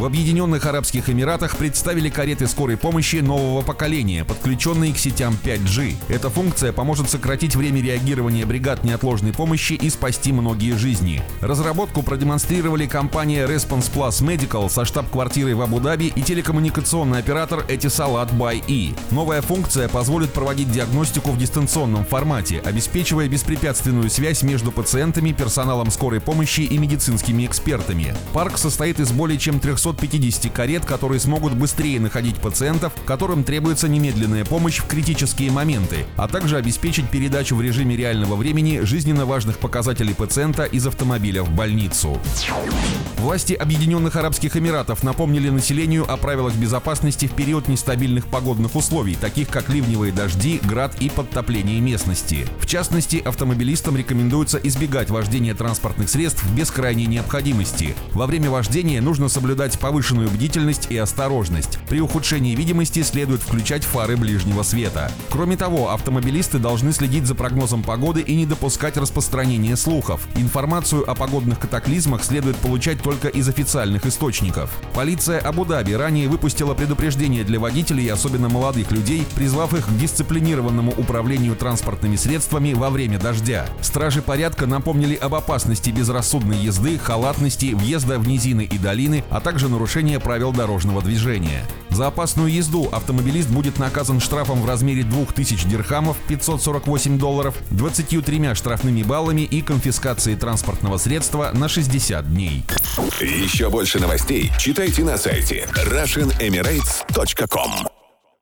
В Объединенных Арабских Эмиратах представили кареты скорой помощи нового поколения, подключенные к сетям 5G. Эта функция поможет сократить время реагирования бригад неотложной помощи и спасти многие жизни. Разработку продемонстрировали компания Response Plus Medical со штаб-квартирой в Абу-Даби и телекоммуникационный оператор Etisalat by E. Новая функция позволит проводить диагностику в дистанционном формате, обеспечивая беспрепятственную связь между пациентами, персоналом скорой помощи и медицинскими экспертами. Парк состоит из более чем 300 250 карет, которые смогут быстрее находить пациентов, которым требуется немедленная помощь в критические моменты, а также обеспечить передачу в режиме реального времени жизненно важных показателей пациента из автомобиля в больницу. Власти Объединенных Арабских Эмиратов напомнили населению о правилах безопасности в период нестабильных погодных условий, таких как ливневые дожди, град и подтопление местности. В частности, автомобилистам рекомендуется избегать вождения транспортных средств без крайней необходимости. Во время вождения нужно соблюдать повышенную бдительность и осторожность. При ухудшении видимости следует включать фары ближнего света. Кроме того, автомобилисты должны следить за прогнозом погоды и не допускать распространения слухов. Информацию о погодных катаклизмах следует получать только из официальных источников. Полиция Абу-Даби ранее выпустила предупреждение для водителей, особенно молодых людей, призвав их к дисциплинированному управлению транспортными средствами во время дождя. Стражи порядка напомнили об опасности безрассудной езды, халатности, въезда в низины и долины, а также нарушение правил дорожного движения. За опасную езду автомобилист будет наказан штрафом в размере 2000 дирхамов 548 долларов, 23 штрафными баллами и конфискацией транспортного средства на 60 дней. Еще больше новостей читайте на сайте RussianEmirates.com